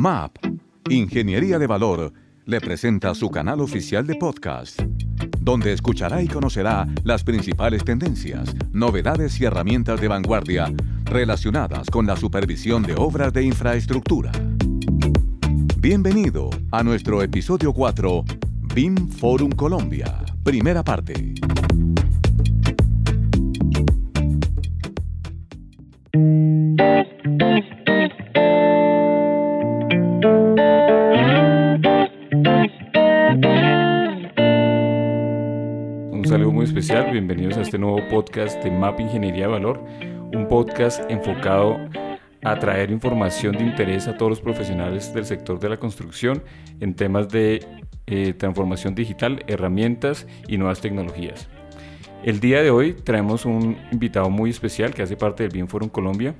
MAP, Ingeniería de Valor, le presenta su canal oficial de podcast, donde escuchará y conocerá las principales tendencias, novedades y herramientas de vanguardia relacionadas con la supervisión de obras de infraestructura. Bienvenido a nuestro episodio 4, BIM Forum Colombia, primera parte. Bienvenidos a este nuevo podcast de MAP Ingeniería de Valor, un podcast enfocado a traer información de interés a todos los profesionales del sector de la construcción en temas de eh, transformación digital, herramientas y nuevas tecnologías. El día de hoy traemos un invitado muy especial que hace parte del BIM Forum Colombia,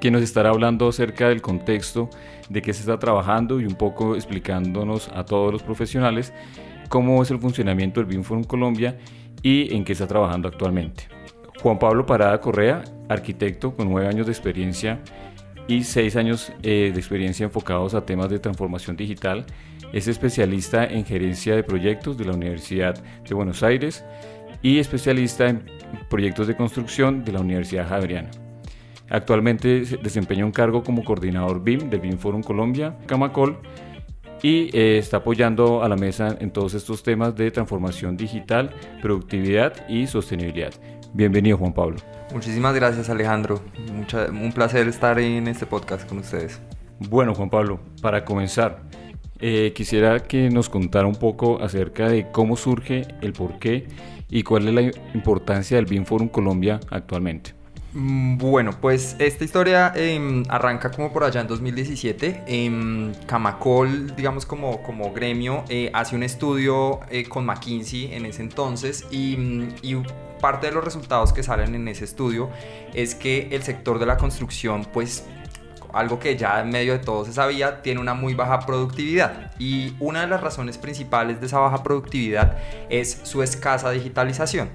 quien nos estará hablando acerca del contexto de qué se está trabajando y un poco explicándonos a todos los profesionales cómo es el funcionamiento del BIM Forum Colombia y en qué está trabajando actualmente. Juan Pablo Parada Correa, arquitecto con nueve años de experiencia y seis años eh, de experiencia enfocados a temas de transformación digital, es especialista en gerencia de proyectos de la Universidad de Buenos Aires y especialista en proyectos de construcción de la Universidad Javeriana. Actualmente desempeña un cargo como coordinador BIM del BIM Forum Colombia, Camacol, y eh, está apoyando a la mesa en todos estos temas de transformación digital, productividad y sostenibilidad. Bienvenido Juan Pablo. Muchísimas gracias Alejandro, un placer estar en este podcast con ustedes. Bueno Juan Pablo, para comenzar, eh, quisiera que nos contara un poco acerca de cómo surge, el porqué y cuál es la importancia del BIM Forum Colombia actualmente. Mm, bueno, pues esta historia em, arranca como por allá en 2017. Em, Camacol, digamos como, como gremio, eh, hace un estudio eh, con McKinsey en ese entonces y, mm, y, parte de los resultados que salen en ese estudio es que el sector de la construcción pues algo que ya en medio de todo se sabía, tiene una muy baja productividad. Y una de las razones principales de esa baja productividad es su escasa digitalización.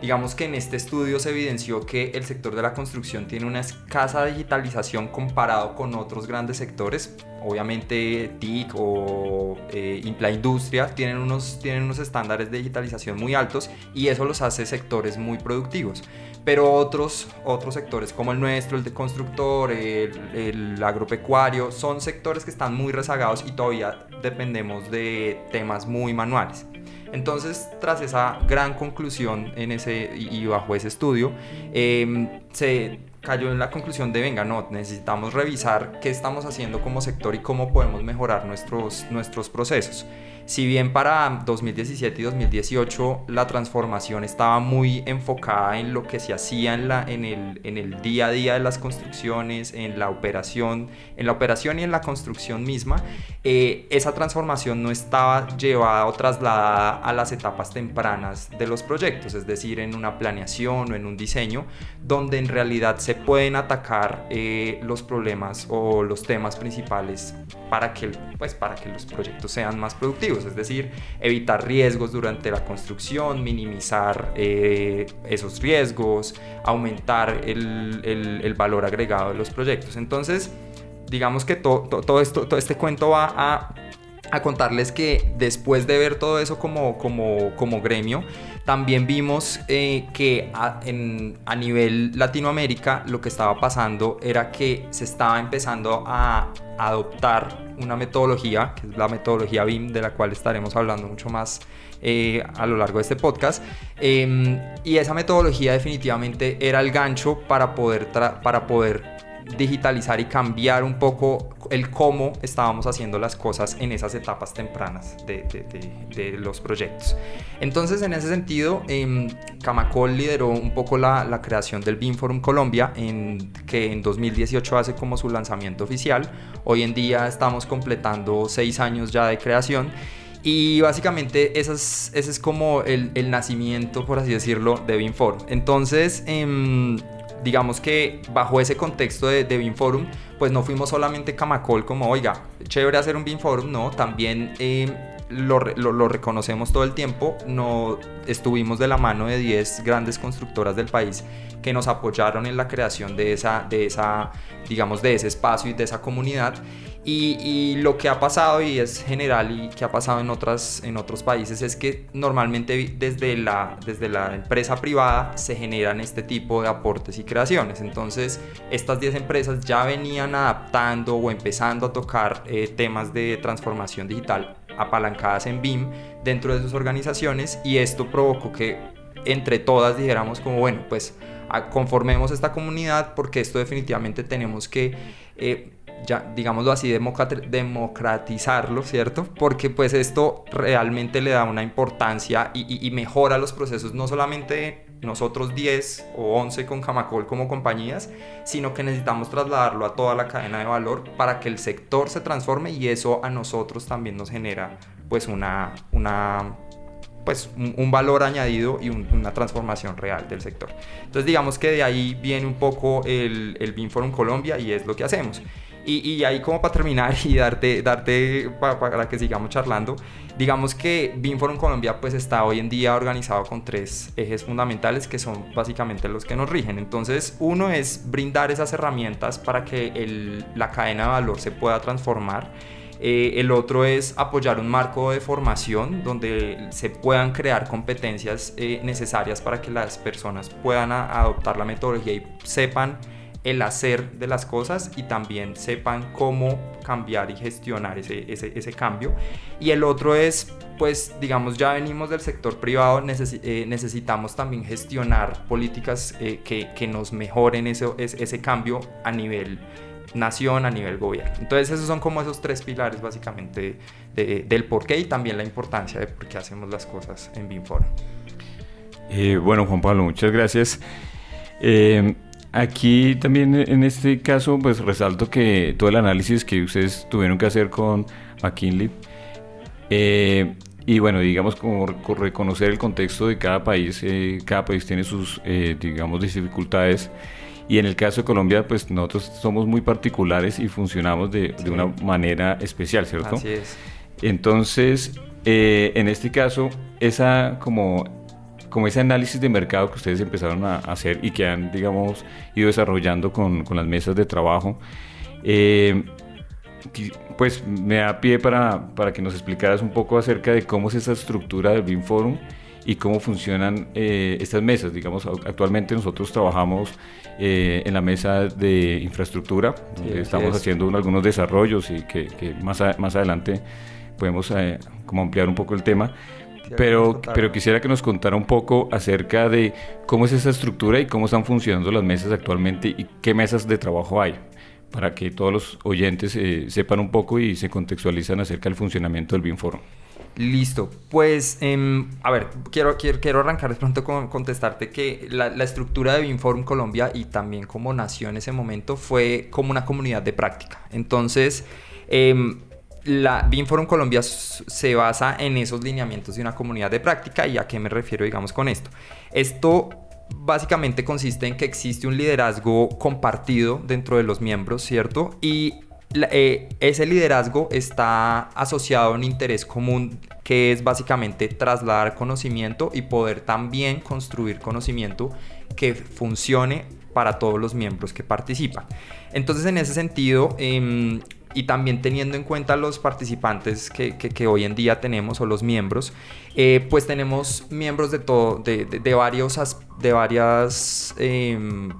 Digamos que en este estudio se evidenció que el sector de la construcción tiene una escasa digitalización comparado con otros grandes sectores. Obviamente TIC o eh, la industria tienen unos, tienen unos estándares de digitalización muy altos y eso los hace sectores muy productivos. Pero otros, otros sectores como el nuestro, el de constructor, el, el agropecuario, son sectores que están muy rezagados y todavía dependemos de temas muy manuales. Entonces, tras esa gran conclusión en ese, y, bajo ese estudio, em, se cayó en la conclusión de, venga, no, necesitamos revisar qué estamos haciendo como sector y cómo podemos mejorar nuestros, nuestros procesos. Si bien para 2017 y 2018 la transformación estaba muy enfocada en lo que se hacía en, la, en, el, en el día a día de las construcciones, en la operación, en la operación y en la construcción misma, eh, esa transformación no estaba llevada o trasladada a las etapas tempranas de los proyectos, es decir, en una planeación o en un diseño, donde en realidad se pueden atacar eh, los problemas o los temas principales para que, pues, para que los proyectos sean más productivos es decir, evitar riesgos durante la construcción, minimizar eh, esos riesgos, aumentar el, valor agregado de los proyectos. Entonces, digamos que todo, esto, todo este cuento va a, contarles que después de ver todo eso como, como, como gremio, también vimos eh, que a, a, nivel Latinoamérica lo que estaba pasando era que se estaba empezando a adoptar una metodología, que es la metodología BIM, de la cual estaremos hablando mucho más eh, a lo largo de este podcast. Em, y esa metodología definitivamente era el gancho para poder, para poder digitalizar y cambiar un poco el cómo estábamos haciendo las cosas en esas etapas tempranas de, los proyectos. Entonces, en ese sentido, eh, Camacol lideró un poco la, creación del BIM Colombia, que en 2018 hace como su lanzamiento oficial. Hoy en día estamos completando seis años ya de creación. Y básicamente ese es, como el, nacimiento, por así decirlo, de BIM Forum. Entonces, eh, digamos que bajo ese contexto de, de Forum, pues no fuimos solamente Camacol como, oiga, chévere hacer un BIM Forum, no, también eh, lo, reconocemos todo el tiempo, no estuvimos de la mano de 10 grandes constructoras del país que nos apoyaron en la creación de esa, de esa, digamos, de ese espacio y de esa comunidad. Y, lo que ha pasado y es general y que ha pasado en, otras, en otros países es que normalmente desde la, desde la empresa privada se generan este tipo de aportes y creaciones. Entonces estas 10 empresas ya venían adaptando o empezando a tocar eh, temas de transformación digital apalancadas en BIM dentro de sus organizaciones y esto provocó que entre todas dijéramos como bueno pues conformemos esta comunidad porque esto definitivamente tenemos que eh, ya digámoslo así, democratizarlo, ¿cierto? Porque pues esto realmente le da una importancia y, y, mejora los procesos, no solamente nosotros 10 o 11 con Camacol como compañías, sino que necesitamos trasladarlo a toda la cadena de valor para que el sector se transforme y eso a nosotros también nos genera pues una, una pues un, valor añadido y una transformación real del sector. Entonces digamos que de ahí viene un poco el, el BIM Forum Colombia y es lo que hacemos. Y, y ahí como para terminar y darte, darte para, que sigamos charlando, digamos que BIM Forum Colombia pues está hoy en día organizado con tres ejes fundamentales que son básicamente los que nos rigen. Entonces uno es brindar esas herramientas para que la cadena de valor se pueda transformar eh, el otro es apoyar un marco de formación donde se puedan crear competencias eh, necesarias para que las personas puedan adoptar la metodología y sepan el hacer de las cosas y también sepan cómo cambiar y gestionar ese, ese, cambio. Y el otro es, pues, digamos, ya venimos del sector privado, eh, necesitamos también gestionar políticas que, que, nos mejoren ese, ese cambio a nivel nación, a nivel gobierno. Entonces esos son como esos tres pilares básicamente de, del por qué y también la importancia de por qué hacemos las cosas en BIMFORUM. Eh, bueno, Juan Pablo, muchas gracias. Eh, aquí también en este caso, pues resalto que todo el análisis que ustedes tuvieron que hacer con McKinley, eh, y bueno, digamos como reconocer el contexto de cada país, cada país tiene sus, digamos, dificultades. Y en el caso de Colombia, pues nosotros somos muy particulares y funcionamos de, de una manera especial, ¿cierto? Así es. Entonces, eh, en este caso, esa como, como ese análisis de mercado que ustedes empezaron a hacer y que han, digamos, ido desarrollando con, con las mesas de trabajo, eh, pues me da pie para, para, que nos explicaras un poco acerca de cómo es esa estructura del BIM Forum y cómo funcionan eh, estas mesas. Digamos, actualmente nosotros trabajamos eh, en la mesa de infraestructura, estamos haciendo algunos desarrollos y que, más, más adelante podemos eh, como ampliar un poco el tema. Pero, pero quisiera que nos contara un poco acerca de cómo es esa estructura y cómo están funcionando las mesas actualmente y qué mesas de trabajo hay, para que todos los oyentes sepan un poco y se contextualizan acerca del funcionamiento del BIM-Forum. Listo, pues em, a ver, quiero, quiero, quiero arrancar de pronto con contestarte que la, estructura de BIMForum Colombia y también como nació en ese momento fue como una comunidad de práctica. Entonces, em, la BIMForum Colombia se basa en esos lineamientos de una comunidad de práctica y a qué me refiero digamos con esto. Esto básicamente consiste en que existe un liderazgo compartido dentro de los miembros, ¿cierto? Y eh, ese liderazgo está asociado a un interés común que es básicamente trasladar conocimiento y poder también construir conocimiento que funcione para todos los miembros que participan. Entonces en ese sentido, em, y también teniendo en cuenta los participantes que, hoy en día tenemos o los miembros, eh, pues tenemos miembros de todo, de, varios, de varias em,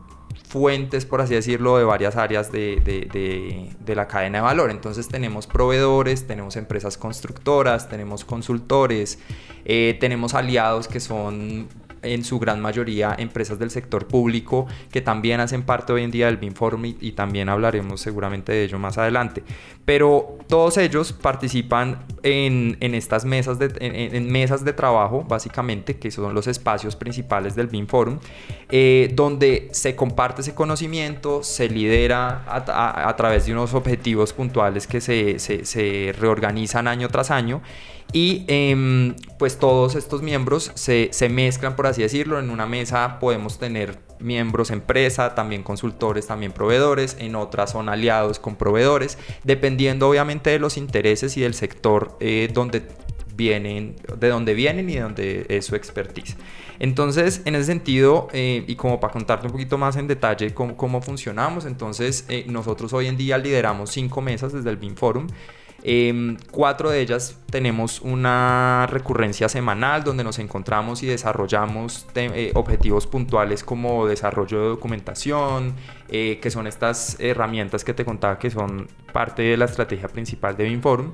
fuentes, por así decirlo, de varias áreas de, la cadena de valor. Entonces tenemos proveedores, tenemos empresas constructoras, tenemos consultores, eh, tenemos aliados que son en su gran mayoría empresas del sector público que también hacen parte hoy en día del BIMFORM y, y también hablaremos seguramente de ello más adelante. Pero todos ellos participan en, en estas mesas de, en, mesas de trabajo, básicamente, que son los espacios principales del BIMFORM, eh, donde se comparte ese conocimiento, se lidera a, través de unos objetivos puntuales que se, se reorganizan año tras año y em, pues todos estos miembros se, se, mezclan, por así decirlo, en una mesa podemos tener miembros empresa, también consultores, también proveedores, en otras son aliados con proveedores, dependiendo obviamente de los intereses y del sector eh, donde vienen, de dónde vienen y de dónde es su expertise. Entonces, en ese sentido, eh, y como para contarte un poquito más en detalle cómo, cómo funcionamos, entonces eh, nosotros hoy en día lideramos cinco mesas desde el BIM Forum. Eh, cuatro de ellas tenemos una recurrencia semanal donde nos encontramos y desarrollamos eh, objetivos puntuales como desarrollo de documentación, eh, que son estas herramientas que te contaba que son parte de la estrategia principal de BIMForum.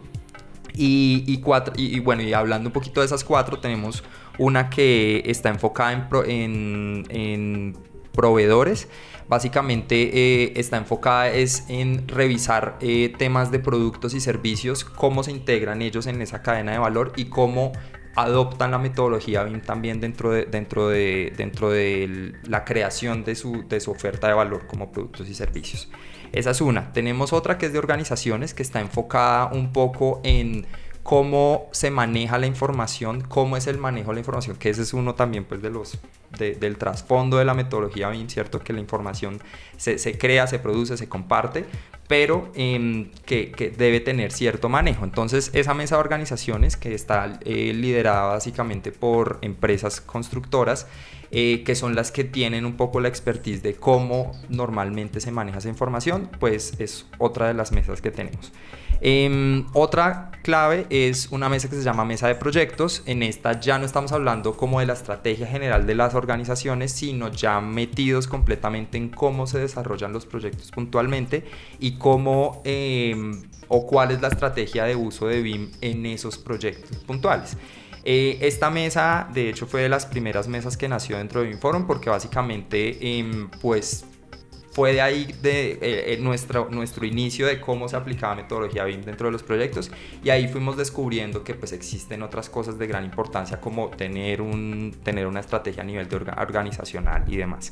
Y, cuatro, y, bueno, y hablando un poquito de esas cuatro, tenemos una que está enfocada en, en, en proveedores básicamente eh, está enfocada es en revisar eh, temas de productos y servicios, cómo se integran ellos en esa cadena de valor y cómo adoptan la metodología BIM también dentro de, dentro de, dentro de la creación de su, de su oferta de valor como productos y servicios. Esa es una. Tenemos otra que es de organizaciones que está enfocada un poco en cómo se maneja la información, cómo es el manejo de la información, que ese es uno también pues de los del trasfondo de la metodología BIM, cierto que la información se, se crea, se produce, se comparte, pero em, que, debe tener cierto manejo. Entonces, esa mesa de organizaciones que está eh, liderada básicamente por empresas constructoras, eh, que son las que tienen un poco la expertise de cómo normalmente se maneja esa información, pues es otra de las mesas que tenemos. Em, otra clave es una mesa que se llama mesa de proyectos. En esta ya no estamos hablando como de la estrategia general de las organizaciones, sino ya metidos completamente en cómo se desarrollan los proyectos puntualmente y cómo em, o cuál es la estrategia de uso de BIM en esos proyectos puntuales. Eh, esta mesa, de hecho, fue de las primeras mesas que nació dentro de BIM Forum porque básicamente, em, pues, fue de ahí de eh, eh, nuestro, nuestro inicio de cómo se aplicaba metodología BIM dentro de los proyectos y ahí fuimos descubriendo que pues existen otras cosas de gran importancia como tener, un, tener una estrategia a nivel de organizacional y demás.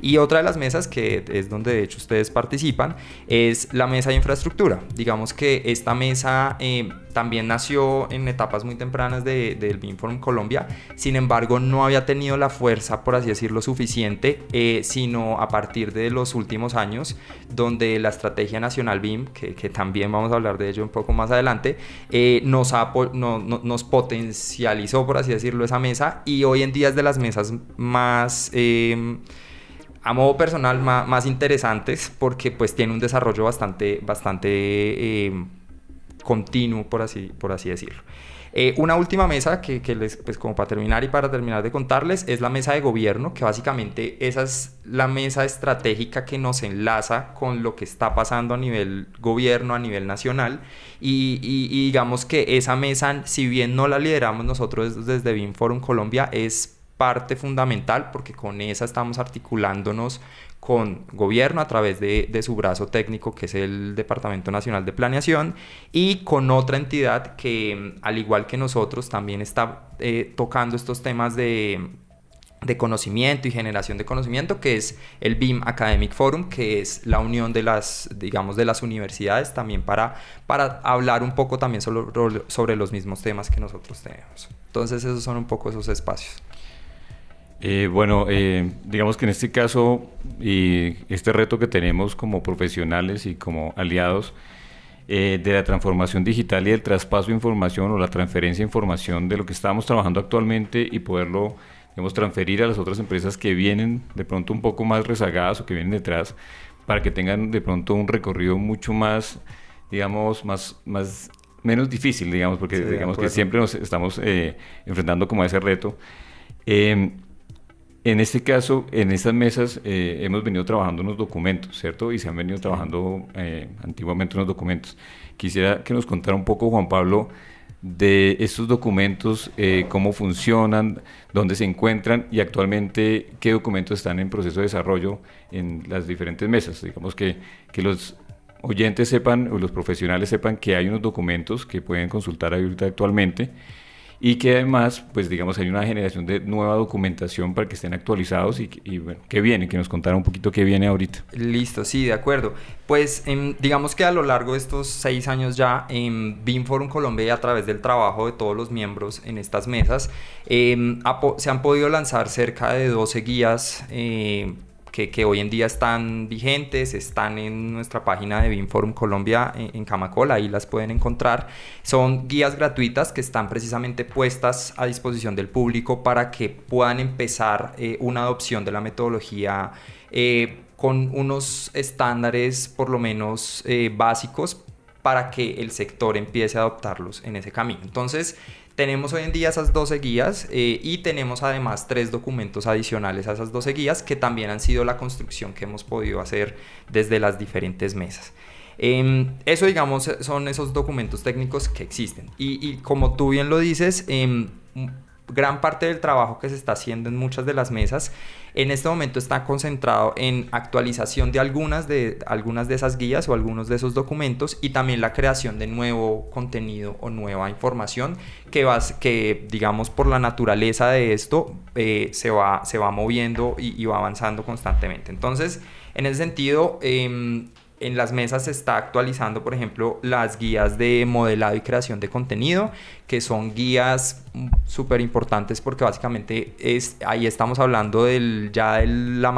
Y otra de las mesas que es donde de hecho ustedes participan es la mesa de infraestructura. Digamos que esta mesa eh, también nació en etapas muy tempranas del de, Forum Colombia, sin embargo no había tenido la fuerza, por así decirlo, suficiente, sino a partir de los últimos años, donde la estrategia nacional BIM, que, también vamos a hablar de ello un poco más adelante, eh, nos, nos potencializó, por así decirlo, esa mesa. Y hoy en día es de las mesas más... Em, a modo personal más, interesantes porque pues tiene un desarrollo bastante, bastante em, continuo, por así, por así decirlo. Eh, una última mesa que, les, pues como para terminar y para terminar de contarles, es la mesa de gobierno, que básicamente esa es la mesa estratégica que nos enlaza con lo que está pasando a nivel gobierno, a nivel nacional. Y, y digamos que esa mesa, si bien no la lideramos nosotros desde BIM Forum Colombia, es parte fundamental porque con esa estamos articulándonos con gobierno a través de, su brazo técnico que es el Departamento Nacional de Planeación y con otra entidad que al igual que nosotros también está eh, tocando estos temas de, de conocimiento y generación de conocimiento que es el BIM Academic Forum que es la unión de las digamos de las universidades también para, para hablar un poco también sobre, sobre los mismos temas que nosotros tenemos. Entonces esos son un poco esos espacios eh, bueno, eh, digamos que en este caso y este reto que tenemos como profesionales y como aliados eh, de la transformación digital y el traspaso de información o la transferencia de información de lo que estamos trabajando actualmente y poderlo digamos, transferir a las otras empresas que vienen de pronto un poco más rezagadas o que vienen detrás para que tengan de pronto un recorrido mucho más, digamos, más, más menos difícil, digamos, porque digamos que siempre nos estamos enfrentando como a ese reto. En este caso, en estas mesas eh, hemos venido trabajando unos documentos, ¿cierto? Y se han venido trabajando eh, antiguamente unos documentos. Quisiera que nos contara un poco, Juan Pablo, de estos documentos, eh, cómo funcionan, dónde se encuentran y actualmente qué documentos están en proceso de desarrollo en las diferentes mesas. Digamos que, que los oyentes sepan o los profesionales sepan que hay unos documentos que pueden consultar ahorita actualmente y que además, pues digamos, hay una generación de nueva documentación para que estén actualizados y, bueno, ¿qué viene? Que nos contara un poquito qué viene ahorita. Listo, sí, de acuerdo. Pues em, digamos que a lo largo de estos seis años ya en BIM Forum Colombia, a través del trabajo de todos los miembros en estas mesas, em, se han podido lanzar cerca de 12 guías. Eh, que, hoy en día están vigentes, están en nuestra página de BIM Colombia en, Camacol, ahí las pueden encontrar. Son guías gratuitas que están precisamente puestas a disposición del público para que puedan empezar eh, una adopción de la metodología eh, con unos estándares por lo menos eh, básicos para que el sector empiece a adoptarlos en ese camino. Entonces, tenemos hoy en día esas 12 guías eh, y tenemos además tres documentos adicionales a esas 12 guías que también han sido la construcción que hemos podido hacer desde las diferentes mesas. Em, eso, digamos, son esos documentos técnicos que existen. Y, como tú bien lo dices, em, gran parte del trabajo que se está haciendo en muchas de las mesas en este momento está concentrado en actualización de algunas de, algunas de esas guías o algunos de esos documentos y también la creación de nuevo contenido o nueva información que, va, que digamos por la naturaleza de esto eh, se, va, se va moviendo y, va avanzando constantemente. Entonces, en ese sentido, em, en las mesas se está actualizando, por ejemplo, las guías de modelado y creación de contenido, que son guías súper importantes porque básicamente es, ahí estamos hablando del, ya de la,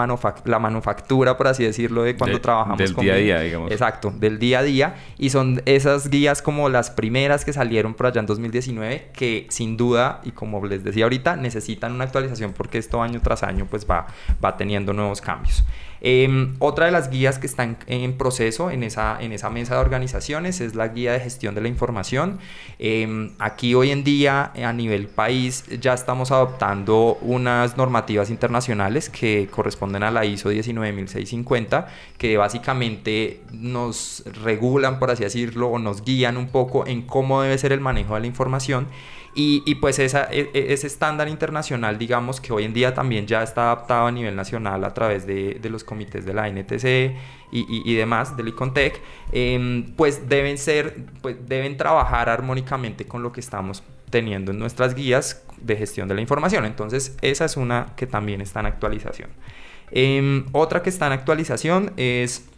la manufactura, por así decirlo, de cuando trabajamos del día a día, digamos. Exacto, del día a día. Y son esas guías como las primeras que salieron por allá en 2019, que sin duda, y como les decía ahorita, necesitan una actualización porque esto año tras año pues va, va teniendo nuevos cambios. Em, otra de las guías que están en proceso en esa, mesa de organizaciones es la guía de gestión de la información. Em, aquí hoy en día a nivel país ya estamos adoptando unas normativas internacionales que corresponden a la ISO 19650 que básicamente nos regulan, por así decirlo, o nos guían un poco en cómo debe ser el manejo de la información y, pues e, e, ese estándar internacional, digamos que hoy en día también ya está adaptado a nivel nacional a través de, los comités de la NTC y, y, demás, del ICONTEC, em, pues deben ser, pues deben trabajar armónicamente con lo que estamos teniendo en nuestras guías de gestión de la información. Entonces, esa es una que también está en actualización. Em, otra que está en actualización es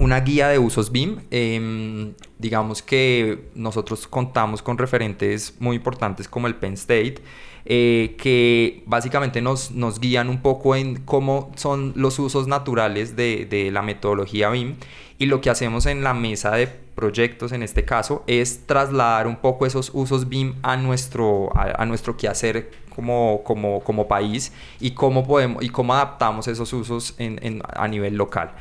una guía de usos BIM. Em, digamos que nosotros contamos con referentes muy importantes como el Penn State, eh, que básicamente nos, nos guían un poco en cómo son los usos naturales de, de la metodología BIM. Y lo que hacemos en la mesa de proyectos en este caso es trasladar un poco esos usos BIM a nuestro, a, nuestro quehacer como, como, como país y cómo, podemos, y cómo adaptamos esos usos en, a nivel local.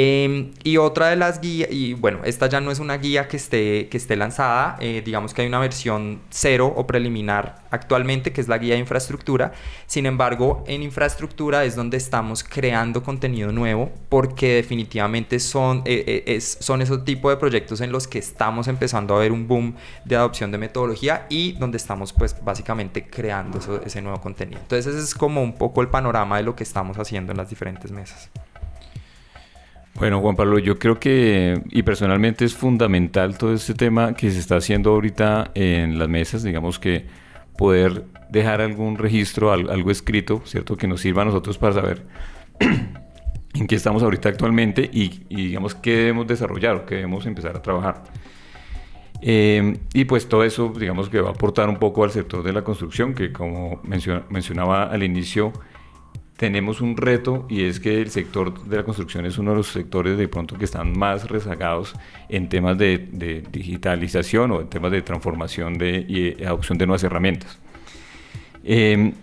Em, y otra de las guías, y bueno, esta ya no es una guía que esté, que esté lanzada, eh, digamos que hay una versión cero o preliminar actualmente, que es la guía de infraestructura. Sin embargo, en infraestructura es donde estamos creando contenido nuevo, porque definitivamente son, eh, eh, es, son esos tipos de proyectos en los que estamos empezando a ver un boom de adopción de metodología y donde estamos pues básicamente creando ese nuevo contenido. Entonces ese es como un poco el panorama de lo que estamos haciendo en las diferentes mesas. Bueno, Juan Pablo, yo creo que, y personalmente es fundamental todo este tema que se está haciendo ahorita en las mesas, digamos que poder dejar algún registro, algo escrito, ¿cierto? Que nos sirva a nosotros para saber en qué estamos ahorita actualmente y, digamos qué debemos desarrollar o qué debemos empezar a trabajar. Eh, y pues todo eso, digamos que va a aportar un poco al sector de la construcción, que como mencionaba al inicio, tenemos un reto y es que el sector de la construcción es uno de los sectores de pronto que están más rezagados en temas de, digitalización o en temas de transformación de, y adopción de nuevas herramientas. Em,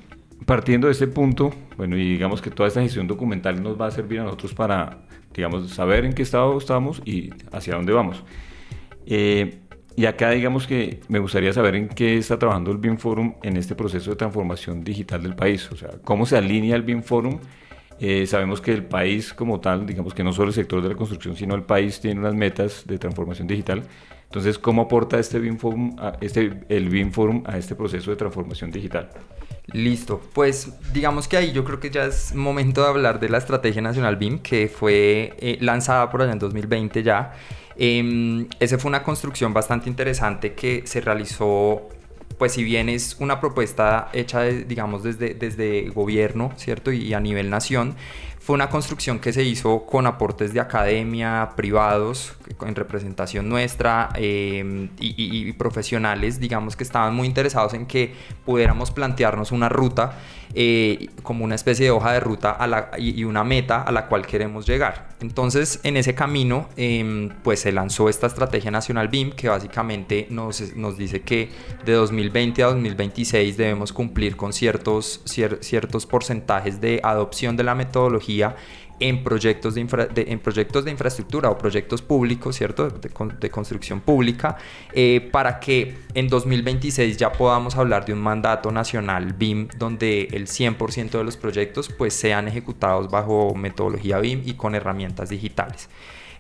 partiendo de este punto, bueno, y digamos que toda esta gestión documental nos va a servir a nosotros para, digamos, saber en qué estado estamos y hacia dónde vamos. Eh, y acá digamos que me gustaría saber en qué está trabajando el BIM Forum en este proceso de transformación digital del país. O sea, cómo se alinea el BIM Forum. Eh, sabemos que el país como tal, digamos que no solo el sector de la construcción, sino el país tiene unas metas de transformación digital. Entonces, ¿cómo aporta este BIM Forum a este, el BIM Forum a este proceso de transformación digital? Listo, pues digamos que ahí yo creo que ya es momento de hablar de la Estrategia Nacional BIM que fue eh, lanzada por allá en 2020 ya eh, esa fue una construcción bastante interesante que se realizó, pues si bien es una propuesta hecha, digamos, desde, desde gobierno, ¿cierto? Y, a nivel nación, Fue una construcción que se hizo con aportes de academia, privados, en representación nuestra em, y, profesionales, digamos que estaban muy interesados en que pudiéramos plantearnos una ruta eh, como una especie de hoja de ruta a la, y, una meta a la cual queremos llegar. Entonces, en ese camino, em, pues se lanzó esta estrategia nacional BIM que básicamente nos, nos dice que de 2020 a 2026 debemos cumplir con ciertos, ciertos porcentajes de adopción de la metodología en proyectos de, en proyectos de infraestructura o proyectos públicos, ¿cierto? De, construcción pública, eh, para que en 2026 ya podamos hablar de un mandato nacional BIM donde el 100% de los proyectos pues sean ejecutados bajo metodología BIM y con herramientas digitales.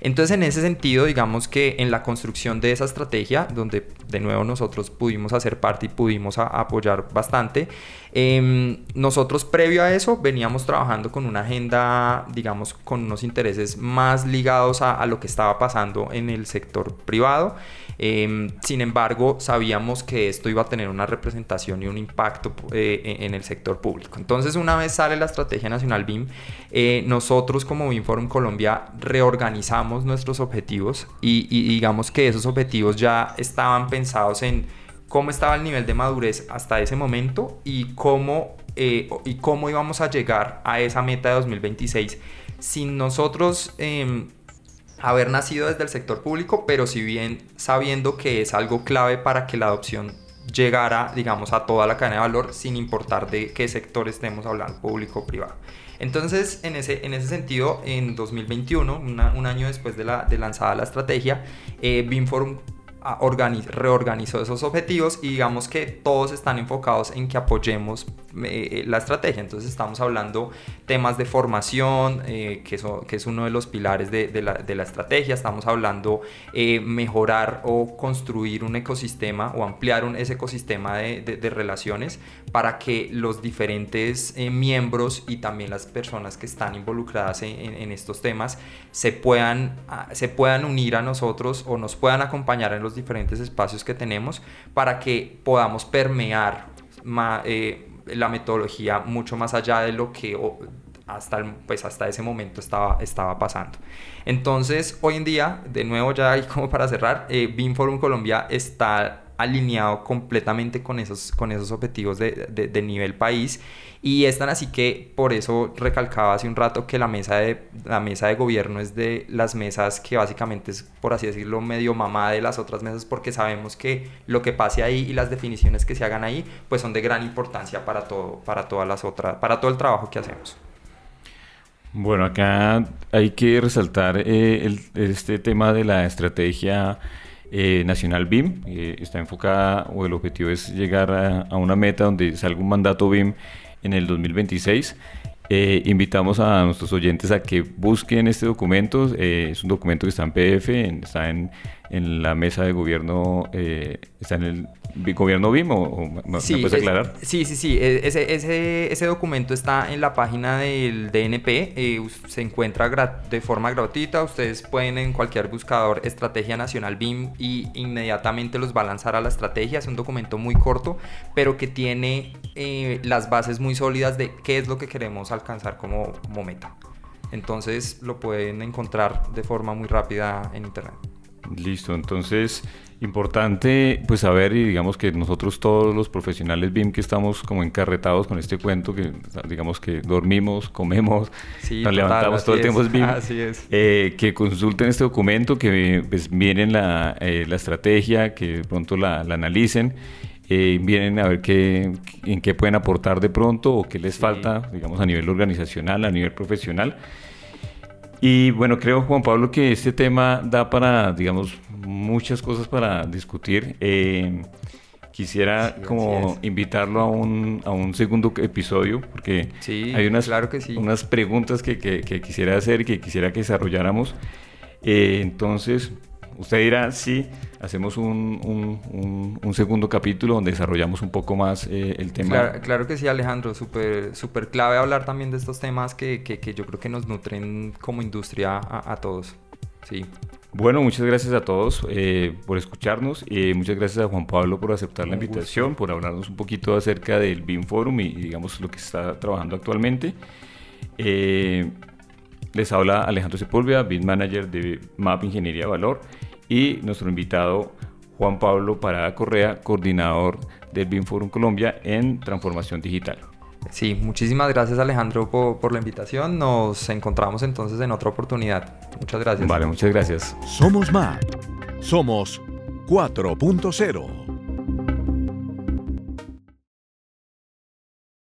Entonces, en ese sentido, digamos que en la construcción de esa estrategia, donde de nuevo nosotros pudimos hacer parte y pudimos apoyar bastante, em, nosotros previo a eso veníamos trabajando con una agenda, digamos, con unos intereses más ligados a, lo que estaba pasando en el sector privado. Em, sin embargo, sabíamos que esto iba a tener una representación y un impacto eh, en el sector público. Entonces, una vez sale la Estrategia Nacional BIM, eh, nosotros como BIM Forum Colombia reorganizamos nuestros objetivos y, digamos que esos objetivos ya estaban pensados en cómo estaba el nivel de madurez hasta ese momento y cómo, eh, y cómo íbamos a llegar a esa meta de 2026 sin nosotros em, haber nacido desde el sector público, pero si bien sabiendo que es algo clave para que la adopción llegara, digamos, a toda la cadena de valor, sin importar de qué sector estemos hablando, público o privado. Entonces, en ese, en ese sentido, en 2021, un año después de, la, de lanzada la estrategia, eh, reorganizó esos objetivos y digamos que todos están enfocados en que apoyemos eh, la estrategia. Entonces estamos hablando temas de formación, eh, que, es uno de los pilares de, la, estrategia. Estamos hablando eh, mejorar o construir un ecosistema o ampliar un, ese ecosistema de, relaciones para que los diferentes miembros y también las personas que están involucradas en, en estos temas se puedan, ah, se puedan unir a nosotros o nos puedan acompañar en los diferentes espacios que tenemos para que podamos permear eh, la metodología mucho más allá de lo que hasta, pues hasta ese momento estaba, estaba pasando. Entonces, hoy en día, de nuevo ya como para cerrar, eh, BIM Forum Colombia está alineado completamente con esos, con esos objetivos de, de, nivel país y es tan así que por eso recalcaba hace un rato que la mesa, de, la mesa de gobierno es de las mesas que básicamente es, por así decirlo, medio mamá de las otras mesas porque sabemos que lo que pase ahí y las definiciones que se hagan ahí pues son de gran importancia para todo, para todas las otras, para todo el trabajo que hacemos. Bueno, acá hay que resaltar eh, este tema de la estrategia eh, nacional BIM. Eh, está enfocada o el objetivo es llegar a, una meta donde salga un mandato BIM en el 2026. Eh, invitamos a nuestros oyentes a que busquen este documento. es un documento que está en PDF, está en, en la mesa de gobierno, está en el gobierno BIM o, me puedes aclarar? sí, sí, sí. E, ese, ese, ese, documento está en la página del DNP. Eh, se encuentra de forma gratuita. Ustedes pueden en cualquier buscador Estrategia Nacional BIM y inmediatamente los va a lanzar a la estrategia. Es un documento muy corto, pero que tiene eh, las bases muy sólidas de qué es lo que queremos alcanzar como, como meta. Entonces lo pueden encontrar de forma muy rápida en internet. Listo, entonces importante pues saber y digamos que nosotros todos los profesionales BIM que estamos como encarretados con este cuento que digamos que dormimos, comemos, nos levantamos todo el tiempo es BIM, eh, que consulten este documento, que pues, miren la, eh, la estrategia, que de pronto la, la analicen. Eh, vienen a ver qué, en qué pueden aportar de pronto o qué les falta, digamos, a nivel organizacional, a nivel profesional. Y bueno, creo, Juan Pablo, que este tema da para, digamos, muchas cosas para discutir. Eh, quisiera como invitarlo a un, a un, segundo episodio porque hay unas, claro que sí. unas preguntas que, que, quisiera hacer y que quisiera que desarrolláramos. Eh, entonces, usted dirá, sí, hacemos un, un, un, segundo capítulo donde desarrollamos un poco más eh, el tema. Claro, que sí, Alejandro, súper super clave hablar también de estos temas que, que, yo creo que nos nutren como industria a, a todos. Sí. Bueno, muchas gracias a todos eh, por escucharnos y muchas gracias a Juan Pablo por aceptar la invitación, por hablarnos un poquito acerca del BIM Forum y, digamos lo que está trabajando actualmente. Eh, Les habla Alejandro Sepúlveda, Bid Manager de MAP Ingeniería Valor y nuestro invitado Juan Pablo Parada Correa, coordinador del BIM Forum Colombia en transformación digital. Sí, muchísimas gracias Alejandro por, por, la invitación. Nos encontramos entonces en otra oportunidad. Muchas gracias. Vale, muchas gracias. Somos MAP. Somos 4.0.